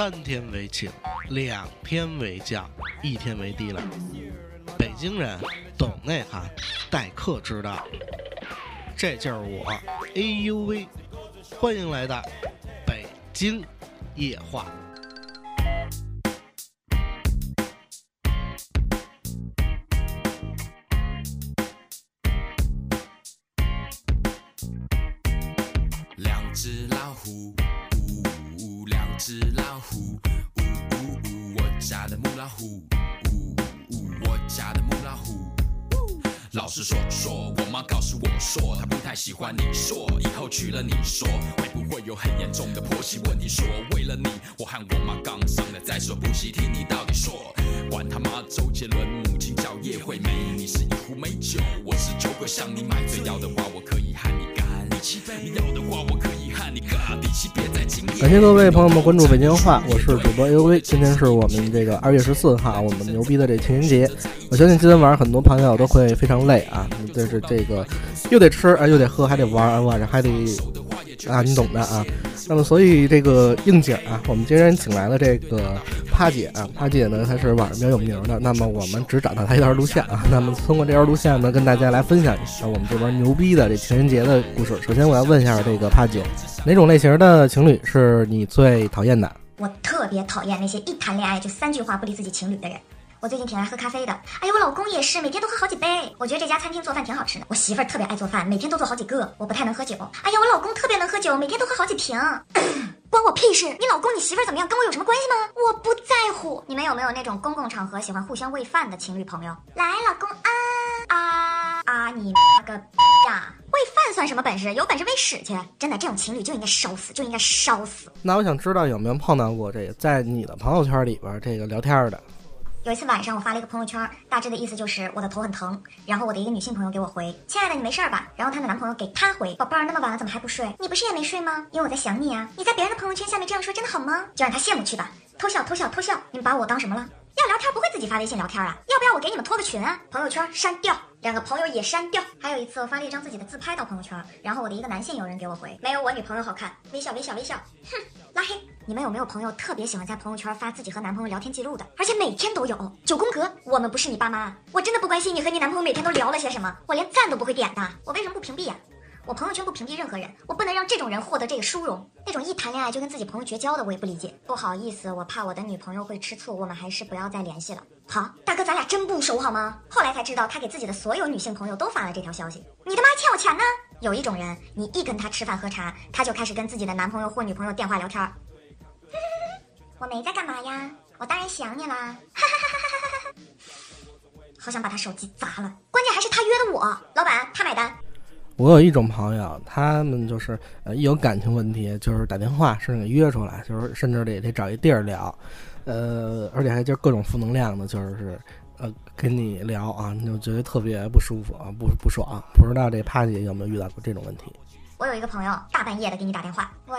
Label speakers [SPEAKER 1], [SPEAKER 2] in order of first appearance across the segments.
[SPEAKER 1] 三天为请，两天为将，一天为低了。北京人懂内涵，待客之道。这就是我，哎呦喂！欢迎来到北京夜话。
[SPEAKER 2] 两只老虎，只老虎，呜呜呜，我家的母老虎，呜呜，我家的母老虎。老实说说，我妈告诉我说，她不太喜欢你说，以后娶了你说，会不会有很严重的婆媳问题？说为了你，我和我妈刚上了，再说不细听你到底说，管他妈周杰伦，母亲叫叶惠美，你是一壶美酒，我是酒鬼，向你买醉，要的话我可以和你干一起飞，你要的话我可以
[SPEAKER 3] 感谢各位朋友们关注北京话，我是主播 A U V。今天是我们这个二月十四号，我们牛逼的这情人节。我相信今天晚上很多朋友都会非常累啊，就是这个又得吃啊，又得喝，还得玩啊，晚上还得啊，你懂的啊。那么所以这个应景啊，我们今天请来了这个帕姐啊，帕姐呢她是网上比较有名的，那么我们只找到她一段录像啊，那么通过这段录像呢，跟大家来分享一下我们这边牛逼的这情人节的故事。首先我要问一下这个帕姐，哪种类型的情侣是你最讨厌的？
[SPEAKER 4] 我特别讨厌那些一谈恋爱就三句话不离自己情侣的人。我最近挺爱喝咖啡的，哎呦，我老公也是，每天都喝好几杯。我觉得这家餐厅做饭挺好吃的。我媳妇儿特别爱做饭，每天都做好几个。我不太能喝酒，哎呀，我老公特别能喝酒，每天都喝好几瓶。关我屁事！你老公你媳妇儿怎么样，跟我有什么关系吗？我不在乎。你们有没有那种公共场合喜欢互相喂饭的情侣朋友？来，老公啊啊啊！你妈个呀！喂饭算什么本事？有本事喂屎去！真的，这种情侣就应该烧死，就应该烧死。
[SPEAKER 3] 那我想知道有没有碰到过这个在你的朋友圈里边这个聊天的？
[SPEAKER 4] 有一次晚上，我发了一个朋友圈，大致的意思就是我的头很疼。然后我的一个女性朋友给我回：“亲爱的，你没事吧？”然后她的男朋友给她回：“宝贝儿，那么晚了怎么还不睡？你不是也没睡吗？因为我在想你啊。你在别人的朋友圈下面这样说真的好吗？就让他羡慕去吧。偷笑，偷笑，偷笑！你们把我当什么了？要聊天不会自己发微信聊天啊？要不要我给你们拖个群啊？朋友圈删掉，两个朋友也删掉。还有一次，我发了一张自己的自拍到朋友圈，然后我的一个男性友人给我回：“没有我女朋友好看。”微笑，微笑，微笑。哼，拉黑。你们有没有朋友特别喜欢在朋友圈发自己和男朋友聊天记录的，而且每天都有？九宫格，我们不是你爸妈，我真的不关心你和你男朋友每天都聊了些什么，我连赞都不会点的，我为什么不屏蔽呀？我朋友圈不屏蔽任何人，我不能让这种人获得这个殊荣。那种一谈恋爱就跟自己朋友绝交的，我也不理解。不好意思，我怕我的女朋友会吃醋，我们还是不要再联系了。好，大哥，咱俩真不熟好吗？后来才知道，他给自己的所有女性朋友都发了这条消息。你他妈还欠我钱呢！有一种人，你一跟他吃饭喝茶，他就开始跟自己的男朋友或女朋友电话聊天。我没在干嘛呀，我当然想你啦！哈哈哈哈哈哈！好想把他手机砸了，关键还是他约的我，老板他买单。
[SPEAKER 3] 我有一种朋友，他们就是呃一有感情问题，就是打电话甚至给约出来，就是甚至得得找一地儿聊，呃，而且还就是各种负能量的，就是呃跟你聊啊，你就觉得特别不舒服啊，不不爽。不知道这帕姐有没有遇到过这种问题？
[SPEAKER 4] 我有一个朋友，大半夜的给你打电话，喂。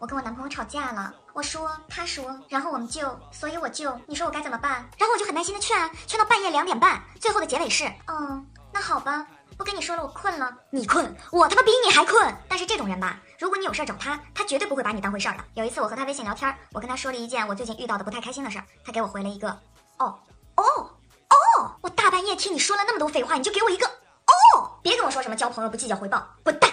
[SPEAKER 4] 我跟我男朋友吵架了，我说，他说，然后我们就，所以我就，你说我该怎么办？然后我就很耐心的劝，劝到半夜两点半，最后的结尾是，嗯，那好吧，不跟你说了，我困了。你困，我他妈比你还困。但是这种人吧，如果你有事找他，他绝对不会把你当回事儿的。有一次我和他微信聊天，我跟他说了一件我最近遇到的不太开心的事儿，他给我回了一个，哦，哦，哦，我大半夜听你说了那么多废话，你就给我一个，哦，别跟我说什么交朋友不计较回报，滚蛋。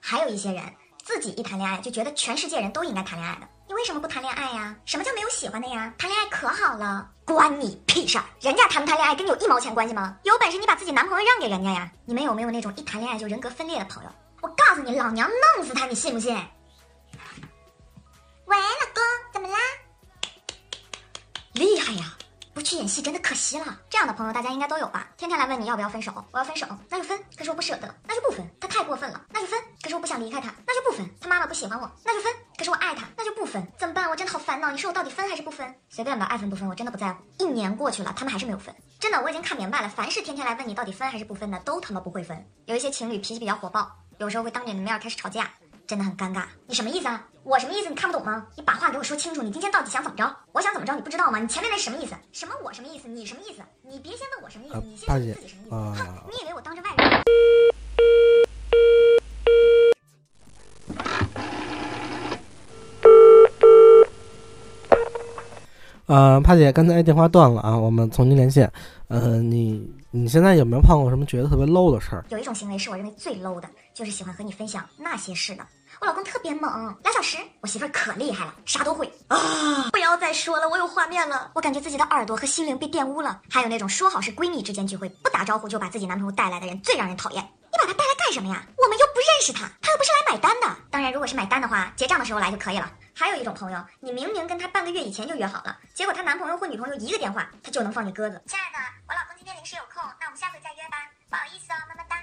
[SPEAKER 4] 还有一些人。自己一谈恋爱就觉得全世界人都应该谈恋爱的，你为什么不谈恋爱呀？什么叫没有喜欢的呀？谈恋爱可好了，关你屁事儿！人家谈不谈恋爱跟你有一毛钱关系吗？有本事你把自己男朋友让给人家呀！你们有没有那种一谈恋爱就人格分裂的朋友？我告诉你，老娘弄死他，你信不信？喂，老公，怎么啦？厉害呀！不去演戏真的可惜了。这样的朋友大家应该都有吧？天天来问你要不要分手，我要分手，那就分。可是我不舍得，那就不分。他太过分了，那就分。可是我不想离开他，那就不分。他妈妈不喜欢我，那就分。可是我爱他，那就不分。怎么办？我真的好烦恼。你说我到底分还是不分？随便吧，爱分不分我真的不在乎。一年过去了，他们还是没有分。真的，我已经看明白了，凡是天天来问你到底分还是不分的，都他妈不会分。有一些情侣脾气比较火爆，有时候会当着你的面开始吵架。真的很尴尬，你什么意思啊？我什么意思？你看不懂吗？你把话给我说清楚，你今天到底想怎么着？我想怎么着？你不知道吗？你前面那什么意思？什么我什么意思？你什么意思？你别先问我什么意思，你先问自己什么意思？哼，你以为我当着外人？
[SPEAKER 3] 呃，帕姐，刚才电话断了啊，我们重新连线。呃，你你现在有没有碰过什么觉得特别 low 的事儿？
[SPEAKER 4] 有一种行为是我认为最 low 的，就是喜欢和你分享那些事的。我老公特别猛，俩小时，我媳妇儿可厉害了，啥都会啊！不要再说了，我有画面了，我感觉自己的耳朵和心灵被玷污了。还有那种说好是闺蜜之间聚会，不打招呼就把自己男朋友带来的人，最让人讨厌。你把他带来干什么呀？我们又不认识他，他又不是来买单的。当然，如果是买单的话，结账的时候来就可以了。还有一种朋友，你明明跟他半个月以前就约好了，结果她男朋友或女朋友一个电话，他就能放你鸽子。亲爱的，我老公今天临时有空，那我们下回再约吧。不好意思哦，么么哒。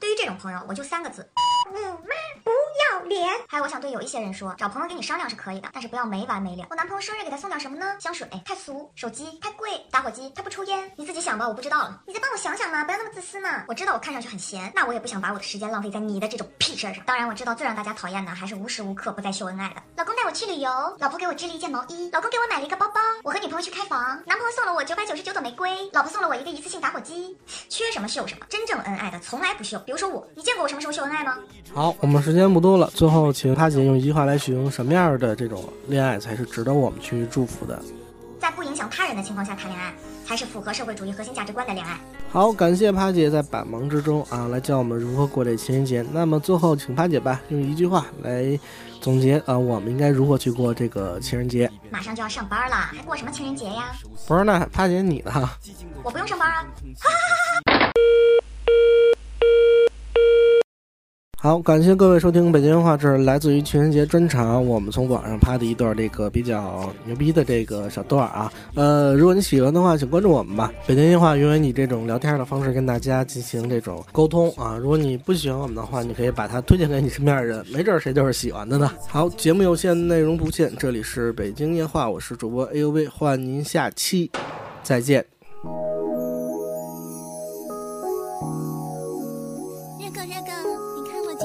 [SPEAKER 4] 对于这种朋友，我就三个字：你妈不要脸。还有，我想对有一些人说，找朋友跟你商量是可以的，但是不要没完没了。我男朋友生日给他送点什么呢？香水太俗，手机太贵，打火机他不抽烟，你自己想吧，我不知道了。你再帮我想想嘛，不要那么自私嘛。我知道我看上去很闲，那我也不想把我的时间浪费在你的这种屁事儿上。当然，我知道最让大家讨厌的还是无时无刻不在秀恩爱的。老公带我去旅游，老婆给我织了一件毛衣，老公给我买了一个包包，我和女朋友去开房，男朋友送了我九百九十九朵玫瑰，老婆送了我一个一次性打火机。缺什么秀什么，真正恩爱的。从来不秀，比如说我，你见过我什么时候秀恩爱吗？
[SPEAKER 3] 好，我们时间不多了，最后请他姐用一句话来形容什么样的这种恋爱才是值得我们去祝福的？
[SPEAKER 4] 在不影响他人的情况下谈恋爱，才是符合社会主义核心价值观的恋爱。
[SPEAKER 3] 好，感谢帕姐在百忙之中啊来教我们如何过这情人节。那么最后，请帕姐吧用一句话来总结啊，我们应该如何去过这个情人节？
[SPEAKER 4] 马上就要上班了，还过什么情人节呀？
[SPEAKER 3] 不是，那帕姐你呢？
[SPEAKER 4] 我不用上班啊。
[SPEAKER 3] 好，感谢各位收听北京话，这是来自于情人节专场，我们从网上拍的一段这个比较牛逼的这个小段啊。呃，如果你喜欢的话，请关注我们吧。北京音话永远以这种聊天的方式跟大家进行这种沟通啊。如果你不喜欢我们的话，你可以把它推荐给你身边的人，没准谁就是喜欢的呢。好，节目有限，内容不限，这里是北京夜话，我是主播 A U V，欢迎您下期再见。
[SPEAKER 2] 不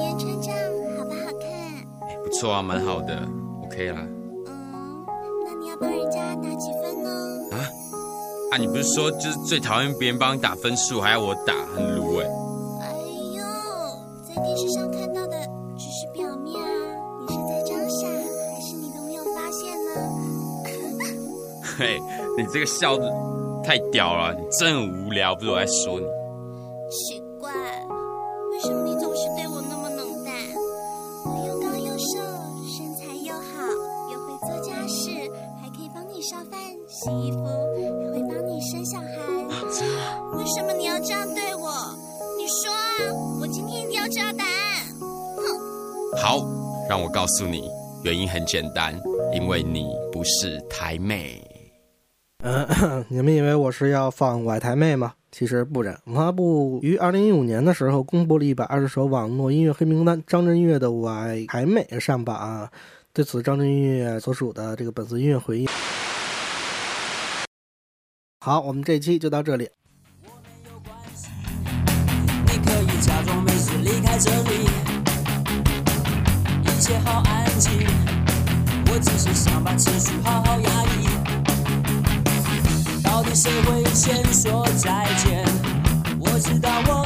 [SPEAKER 2] 好看？不错啊，蛮好的，OK 啦。
[SPEAKER 5] 嗯，那你要帮人家打几分呢？
[SPEAKER 2] 啊啊！你不是说就是最讨厌别人帮你打分数，还要我打，很鲁哎。
[SPEAKER 5] 哎呦，在电视上看到的只是表面啊，你是在装傻，还是你都没有发现呢？
[SPEAKER 2] 嘿，你这个笑的太屌了，你真无聊，不是我在说你。
[SPEAKER 5] 烧饭、洗衣服，还会帮你生小孩。为什么你要这样对我？你说啊，我今天一定要知道答案。哼！
[SPEAKER 2] 好，让我告诉你，原因很简单，因为你不是台妹。
[SPEAKER 3] 嗯，你们以为我是要放崴台妹吗？其实不然，文化部于二零一五年的时候公布了一百二十首网络音乐黑名单，张震岳的《崴台妹》上榜。对此，张震岳所属的这个本次音乐回应。好，我们这期就到这里。
[SPEAKER 6] 我没有关系你可以假装没事离开这里，一切好安静。我只是想把情绪好好压抑。到底谁会先说再见？我知道我